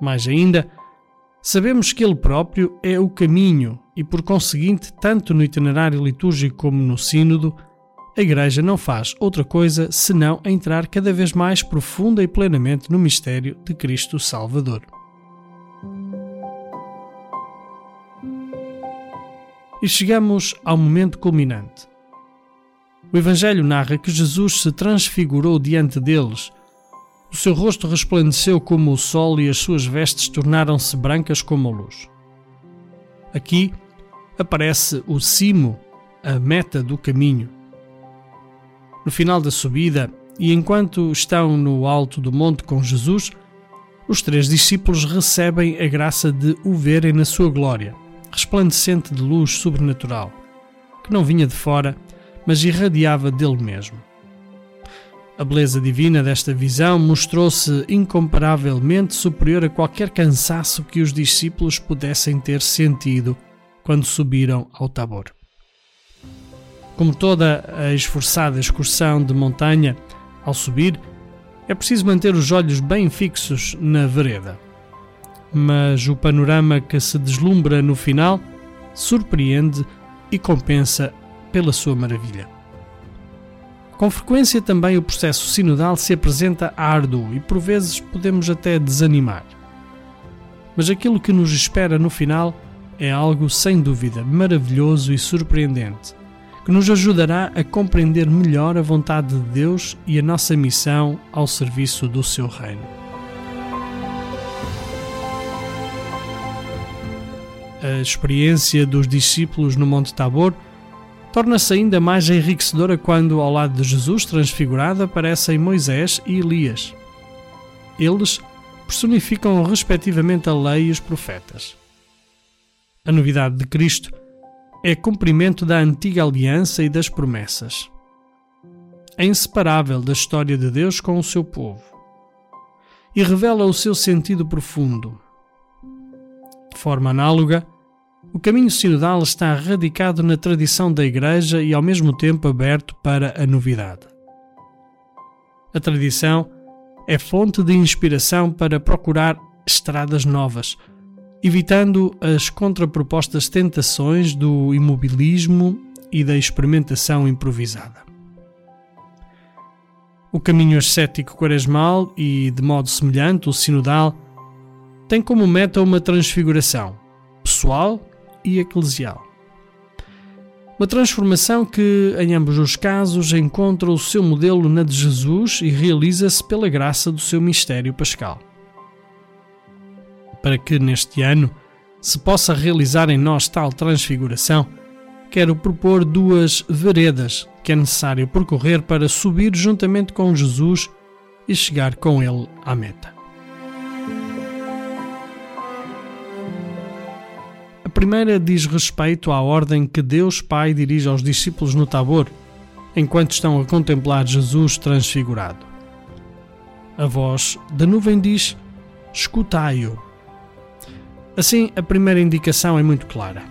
Mais ainda, sabemos que Ele próprio é o caminho e, por conseguinte, tanto no itinerário litúrgico como no Sínodo, a Igreja não faz outra coisa senão entrar cada vez mais profunda e plenamente no mistério de Cristo Salvador. E chegamos ao momento culminante o Evangelho narra que Jesus se transfigurou diante deles. O seu rosto resplandeceu como o sol e as suas vestes tornaram-se brancas como a luz. Aqui aparece o cimo, a meta do caminho. No final da subida, e enquanto estão no alto do monte com Jesus, os três discípulos recebem a graça de o verem na sua glória, resplandecente de luz sobrenatural, que não vinha de fora, mas irradiava dele mesmo. A beleza divina desta visão mostrou-se incomparavelmente superior a qualquer cansaço que os discípulos pudessem ter sentido quando subiram ao Tabor. Como toda a esforçada excursão de montanha, ao subir, é preciso manter os olhos bem fixos na vereda. Mas o panorama que se deslumbra no final surpreende e compensa pela sua maravilha. Com frequência também o processo sinodal se apresenta árduo e por vezes podemos até desanimar. Mas aquilo que nos espera no final é algo sem dúvida maravilhoso e surpreendente, que nos ajudará a compreender melhor a vontade de Deus e a nossa missão ao serviço do seu reino. A experiência dos discípulos no Monte Tabor torna-se ainda mais enriquecedora quando, ao lado de Jesus transfigurado, aparecem Moisés e Elias. Eles personificam respectivamente a lei e os profetas. A novidade de Cristo é cumprimento da antiga aliança e das promessas. É inseparável da história de Deus com o seu povo e revela o seu sentido profundo. De forma análoga, o caminho sinodal está radicado na tradição da Igreja e ao mesmo tempo aberto para a novidade. A tradição é fonte de inspiração para procurar estradas novas, evitando as contrapropostas tentações do imobilismo e da experimentação improvisada. O caminho ascético quaresmal e, de modo semelhante, o sinodal, tem como meta uma transfiguração pessoal e eclesial. Uma transformação que, em ambos os casos, encontra o seu modelo na de Jesus e realiza-se pela graça do seu mistério pascal. Para que neste ano se possa realizar em nós tal transfiguração, quero propor duas veredas que é necessário percorrer para subir juntamente com Jesus e chegar com ele à meta. primeira diz respeito à ordem que Deus Pai dirige aos discípulos no Tabor, enquanto estão a contemplar Jesus transfigurado. A voz da nuvem diz: Escutai-o. Assim, a primeira indicação é muito clara: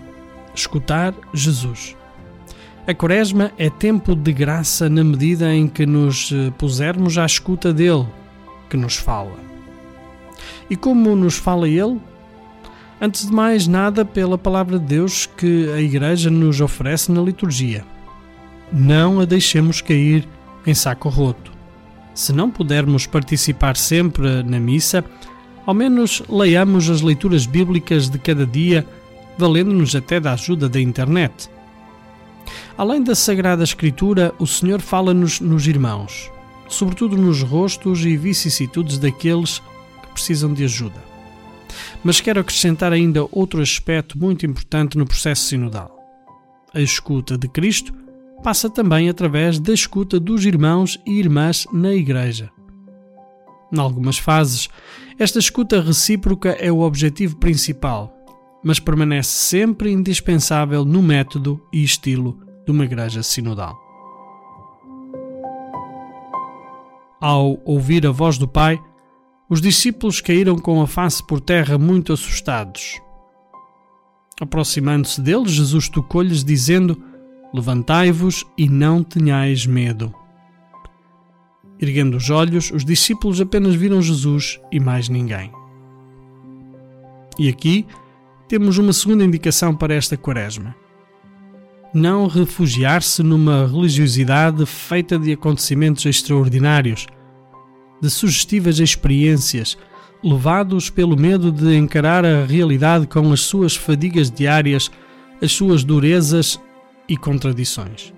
escutar Jesus. A Quaresma é tempo de graça na medida em que nos eh, pusermos à escuta dele, que nos fala. E como nos fala ele? Antes de mais nada, pela palavra de Deus que a Igreja nos oferece na liturgia. Não a deixemos cair em saco roto. Se não pudermos participar sempre na missa, ao menos leiamos as leituras bíblicas de cada dia, valendo-nos até da ajuda da internet. Além da Sagrada Escritura, o Senhor fala-nos nos irmãos, sobretudo nos rostos e vicissitudes daqueles que precisam de ajuda. Mas quero acrescentar ainda outro aspecto muito importante no processo sinodal. A escuta de Cristo passa também através da escuta dos irmãos e irmãs na Igreja. Em algumas fases, esta escuta recíproca é o objetivo principal, mas permanece sempre indispensável no método e estilo de uma Igreja sinodal. Ao ouvir a voz do Pai, os discípulos caíram com a face por terra muito assustados. Aproximando-se deles, Jesus tocou-lhes, dizendo: Levantai-vos e não tenhais medo. Erguendo os olhos, os discípulos apenas viram Jesus e mais ninguém. E aqui temos uma segunda indicação para esta quaresma. Não refugiar-se numa religiosidade feita de acontecimentos extraordinários de sugestivas experiências, levados pelo medo de encarar a realidade com as suas fadigas diárias, as suas durezas e contradições.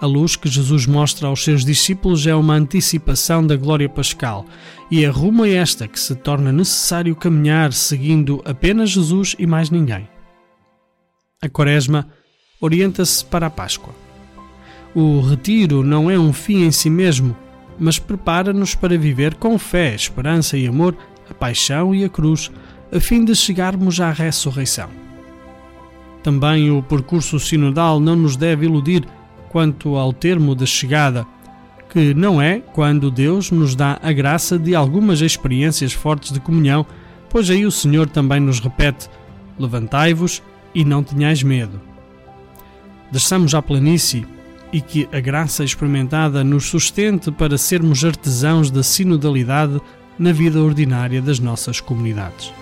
A luz que Jesus mostra aos seus discípulos é uma antecipação da glória pascal, e é rumo a esta que se torna necessário caminhar seguindo apenas Jesus e mais ninguém. A Quaresma orienta-se para a Páscoa. O retiro não é um fim em si mesmo, mas prepara-nos para viver com fé, esperança e amor a paixão e a cruz, a fim de chegarmos à ressurreição. Também o percurso sinodal não nos deve iludir quanto ao termo de chegada, que não é quando Deus nos dá a graça de algumas experiências fortes de comunhão, pois aí o Senhor também nos repete: Levantai-vos e não tenhais medo. Desçamos à planície e que a graça experimentada nos sustente para sermos artesãos da sinodalidade na vida ordinária das nossas comunidades.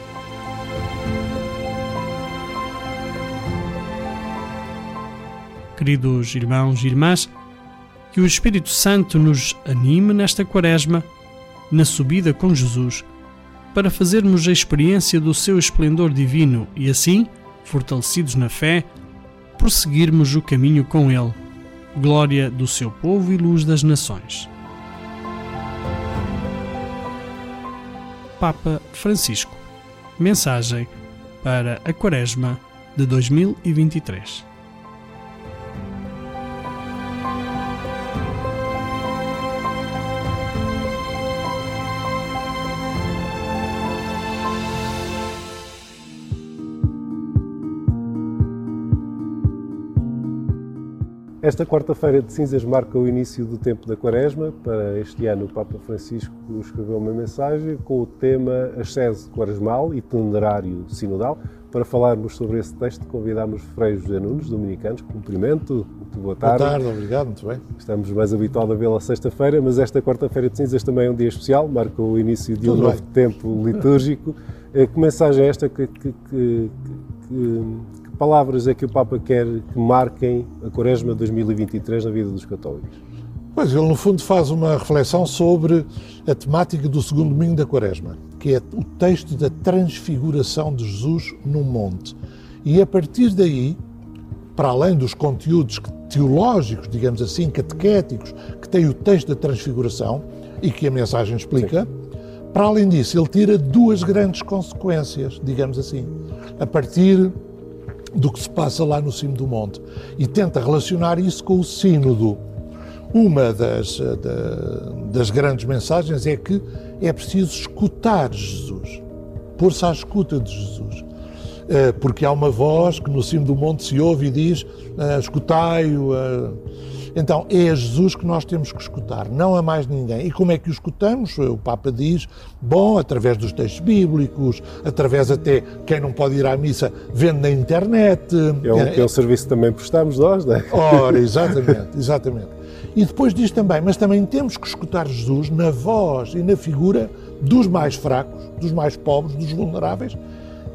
Queridos irmãos e irmãs, que o Espírito Santo nos anime nesta quaresma, na subida com Jesus, para fazermos a experiência do seu esplendor divino e assim, fortalecidos na fé, prosseguirmos o caminho com Ele. Glória do seu povo e luz das nações. Papa Francisco. Mensagem para a Quaresma de 2023. Esta quarta-feira de cinzas marca o início do tempo da Quaresma. Para este ano, o Papa Francisco escreveu uma mensagem com o tema Ascese Quaresmal, Itinerário Sinodal. Para falarmos sobre esse texto, convidamos Frei José Nunes, dominicanos. Cumprimento, muito boa tarde. Boa tarde, obrigado, muito bem. Estamos mais habituados a vê-la sexta-feira, mas esta quarta-feira de cinzas também é um dia especial, marca o início de Tudo um bem. novo tempo litúrgico. Eh, Que mensagem é esta? Que, que- que- que- que palavras é que o Papa quer que marquem a Quaresma 2023 na vida dos católicos? Pois, ele no fundo faz uma reflexão sobre a temática do segundo domingo da Quaresma, que é o texto da transfiguração de Jesus no monte. E a partir daí, para além dos conteúdos teológicos, digamos assim, catequéticos, que tem o texto da transfiguração e que a mensagem explica, para além disso, ele tira duas grandes consequências, digamos assim, a partir do que se passa lá no cimo do monte e tenta relacionar isso com o sínodo. Uma das, eh, da- das grandes mensagens é que é preciso escutar Jesus, pôr-se à escuta de Jesus. Eh, Porque há uma voz que no cimo do monte se ouve e diz: eh, escutai-o. Então é a Jesus que nós temos que escutar, não a mais ninguém. E como é que o escutamos? O Papa diz: bom, através dos textos bíblicos, através até quem não pode ir à missa vendo na internet. É um, que é um serviço que também prestamos nós, não é? Ora, exatamente, exatamente. E depois diz também, mas também temos que escutar Jesus na voz e na figura dos mais fracos, dos mais pobres, dos vulneráveis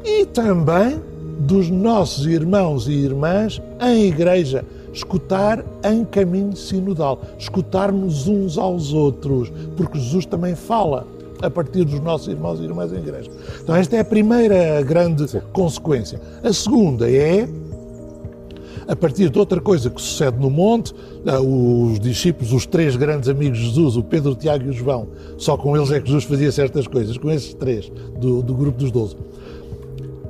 e também dos nossos irmãos e irmãs em igreja. Escutar em caminho sinodal, escutarmos uns aos outros, porque Jesus também fala a partir dos nossos irmãos e irmãs em igreja. Então, esta é a primeira grande consequência. A segunda é a partir de outra coisa que sucede no monte, ah, os discípulos, os três grandes amigos de Jesus, o Pedro, o Tiago e o João, só com eles é que Jesus fazia certas coisas, com esses três do, do grupo dos doze.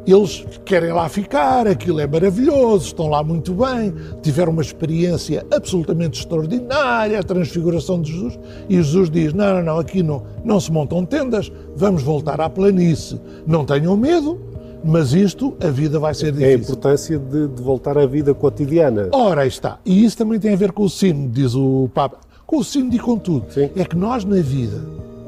Eles querem lá ficar, aquilo é maravilhoso, estão lá muito bem, tiveram uma experiência absolutamente extraordinária, a transfiguração de Jesus, e Jesus diz: Não, não, não, aqui não, não se montam tendas, vamos voltar à planície. Não tenham medo, mas isto, a vida vai ser É a difícil. importância de, de voltar à vida cotidiana. Ora, aí está. E isso também tem a ver com o sino, diz o Papa. Com o sino e com tudo. É que nós, na vida,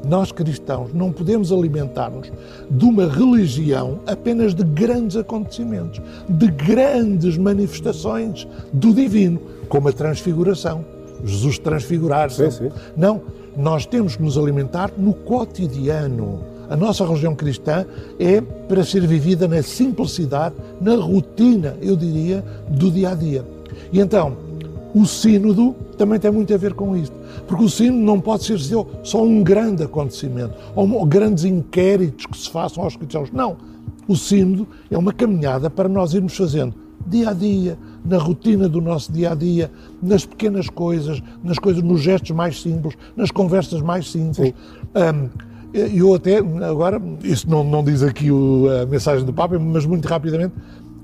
nós cristãos, não podemos alimentar-nos de uma religião apenas de grandes acontecimentos, de grandes manifestações do divino, como a transfiguração. Jesus transfigurar-se. Não, nós temos que nos alimentar no cotidiano. A nossa religião cristã é para ser vivida na simplicidade, na rotina, eu diria, do dia a dia. E então, o sínodo também tem muito a ver com isto. Porque o sínodo não pode ser só- um grande acontecimento, ou um- grandes inquéritos que se façam aos cristãos. Não. O sínodo é uma caminhada para nós irmos fazendo dia a dia, na rotina do nosso dia a dia, nas pequenas coisas, nas coisas, nos gestos mais simples, nas conversas mais simples. Hum, eu até, agora, isso não, não diz aqui o- a mensagem do Papa, mas muito rapidamente,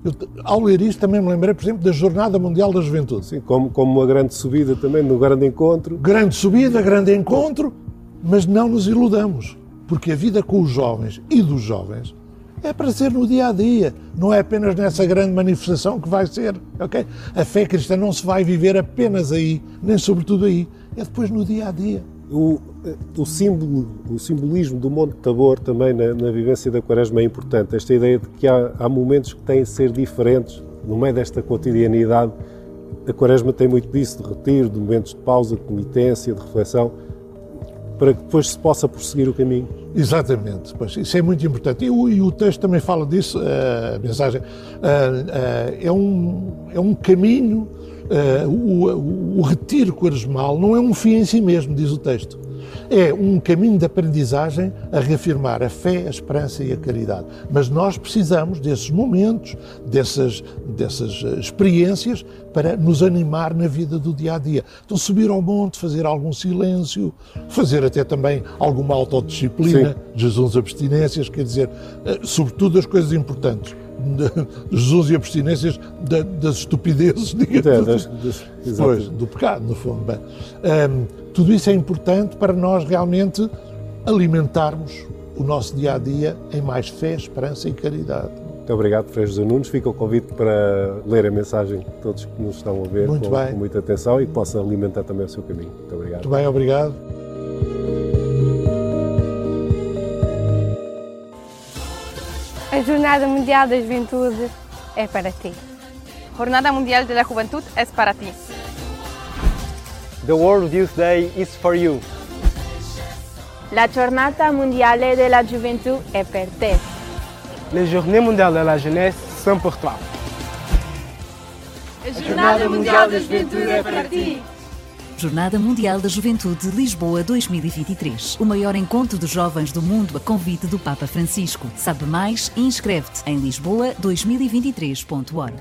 eu, ao ler isto também me lembrei, por exemplo, da Jornada Mundial da Juventude. Sim, como, como uma grande subida também, no grande encontro. Grande subida, grande encontro, mas não nos iludamos, porque a vida com os jovens e dos jovens é para ser no dia a dia, não é apenas nessa grande manifestação que vai ser, ok? A fé cristã não se vai viver apenas aí, nem sobretudo aí, é depois no dia a dia. O, o, símbolo, o simbolismo do Monte Tabor também na, na vivência da Quaresma é importante. Esta ideia de que há, há momentos que têm de ser diferentes no meio desta cotidianidade. A Quaresma tem muito disso, de retiro, de momentos de pausa, de penitência, de reflexão, para que depois se possa prosseguir o caminho. Exatamente, pois, isso é muito importante. E o, e o texto também fala disso, eh, a mensagem. eh, eh, é, um, é um caminho uh, o, o retiro quaresmal não é um fim em si mesmo, diz o texto é um caminho de aprendizagem a reafirmar a fé, a esperança e a caridade. Mas nós precisamos desses momentos, dessas, dessas eh, experiências para nos animar na vida do dia a dia. Então, subir ao monte, fazer algum silêncio, fazer até também alguma autodisciplina, Jesus abstinências, quer dizer, eh, sobretudo as coisas importantes. Jesus e abstinências das estupidezes, digamos é, das, das, pois, do pecado, no fundo. Bem, um, tudo isso é importante para nós realmente alimentarmos o nosso dia a dia em mais fé, esperança e caridade. Muito obrigado, Frei José Nunes. Fica o convite para ler a mensagem de todos que nos estão a ver com, com muita atenção e que possa alimentar também o seu caminho. Muito obrigado. Muito bem, obrigado. A Jornada Mundial da Juventude é para ti. Jornada Mundial de la Juventud es para ti. The World Youth Day is for you. La Jornada Mondiale de la Juventud est per te. Les Journées Mondiales de la Jeunesse sont pour toi. A Jornada Mundial da Juventude é para ti. Jornada Mundial da Juventude Lisboa 2023. O maior encontro de jovens do mundo a convite do Papa Francisco. Sabe mais inscreve-te em lisboa2023.org.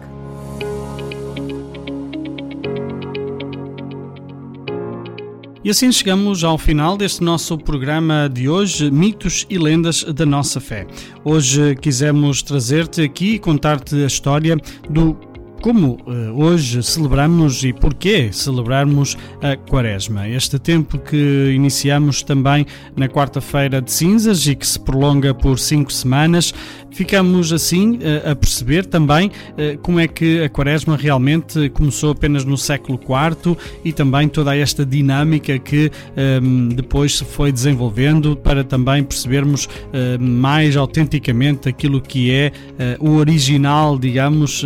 E assim chegamos ao final deste nosso programa de hoje, Mitos e Lendas da Nossa Fé. Hoje quisemos trazer-te aqui e contar-te a história do como uh, hoje celebramos e porquê celebrarmos a Quaresma. Este tempo que iniciamos também na quarta-feira de cinzas e que se prolonga por cinco semanas, ficamos assim uh, a perceber também uh, como é que a Quaresma realmente começou apenas no século IV e também toda esta dinâmica que um, depois se foi desenvolvendo para também percebermos mais autenticamente aquilo que é o original, digamos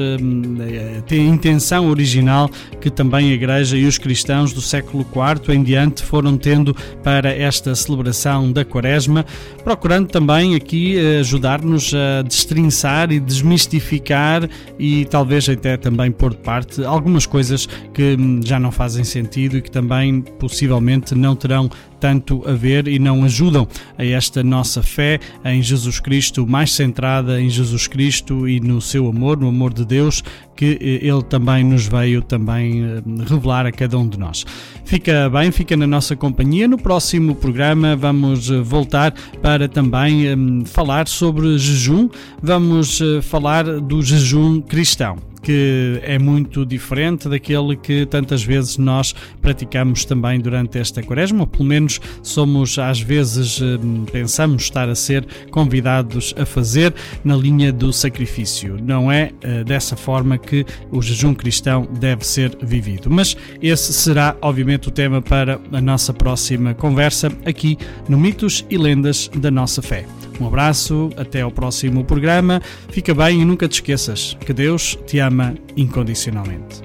tem a intenção original que também a Igreja e os cristãos do século IV em diante foram tendo para esta celebração da Quaresma, procurando também aqui eh, ajudar-nos a destrinçar e desmistificar e talvez até também pôr de parte algumas coisas que hum, já não fazem sentido e que também possivelmente não terão tanto a ver e não ajudam a esta nossa fé em Jesus Cristo, mais centrada em Jesus Cristo e no seu amor, no amor de Deus, que eh, ele também nos veio também eh, revelar a cada um de nós. Fica bem, fica na nossa companhia. No próximo programa vamos eh, voltar para também falar sobre jejum. Vamos falar do jejum cristão que é muito diferente daquele que tantas vezes nós praticamos também durante esta quaresma, ou pelo menos somos às vezes hum, pensamos estar a ser convidados a fazer na linha do sacrifício. Não é eh, dessa forma que o jejum cristão deve ser vivido. Mas esse será, obviamente, o tema para a nossa próxima conversa aqui no Mitos e Lendas da Nossa Fé. Um abraço, até ao próximo programa. Fica bem e nunca te esqueças que Deus te ama incondicionalmente.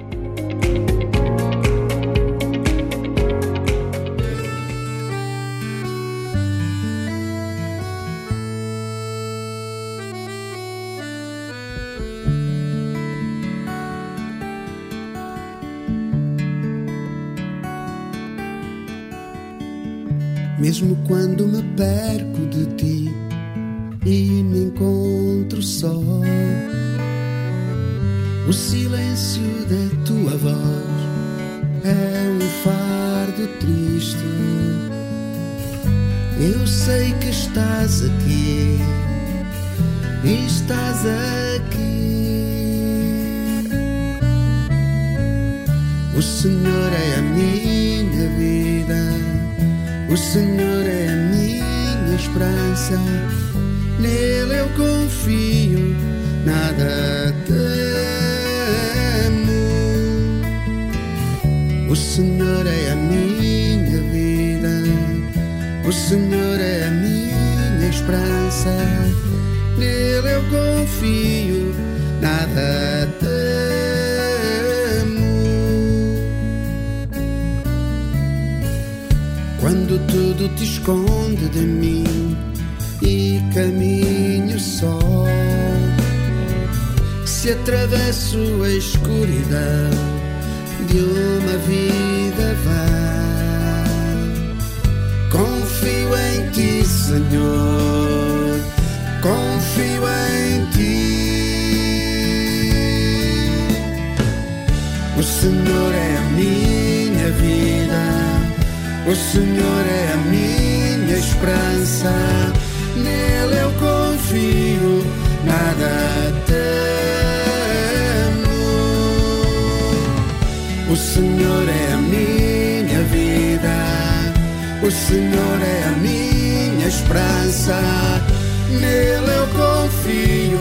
Mesmo quando me perco de ti e me encontro só. O silêncio da tua voz é um fardo triste. Eu sei que estás aqui, estás aqui. O Senhor é a minha vida, o Senhor é a minha esperança nele eu confio, nada temo. Senhor é a minha vida, o Senhor é a minha esperança, nele eu confio, nada temo. Quando tudo te esconde de mim e caminho só. Se atravesso a escuridão de uma vida vã. Confio em ti, Senhor, confio em ti. O Senhor é a minha vida, o Senhor é a minha esperança. Nele eu confio, nada O Senhor é a minha vida, o Senhor é a minha esperança. Nele eu confio,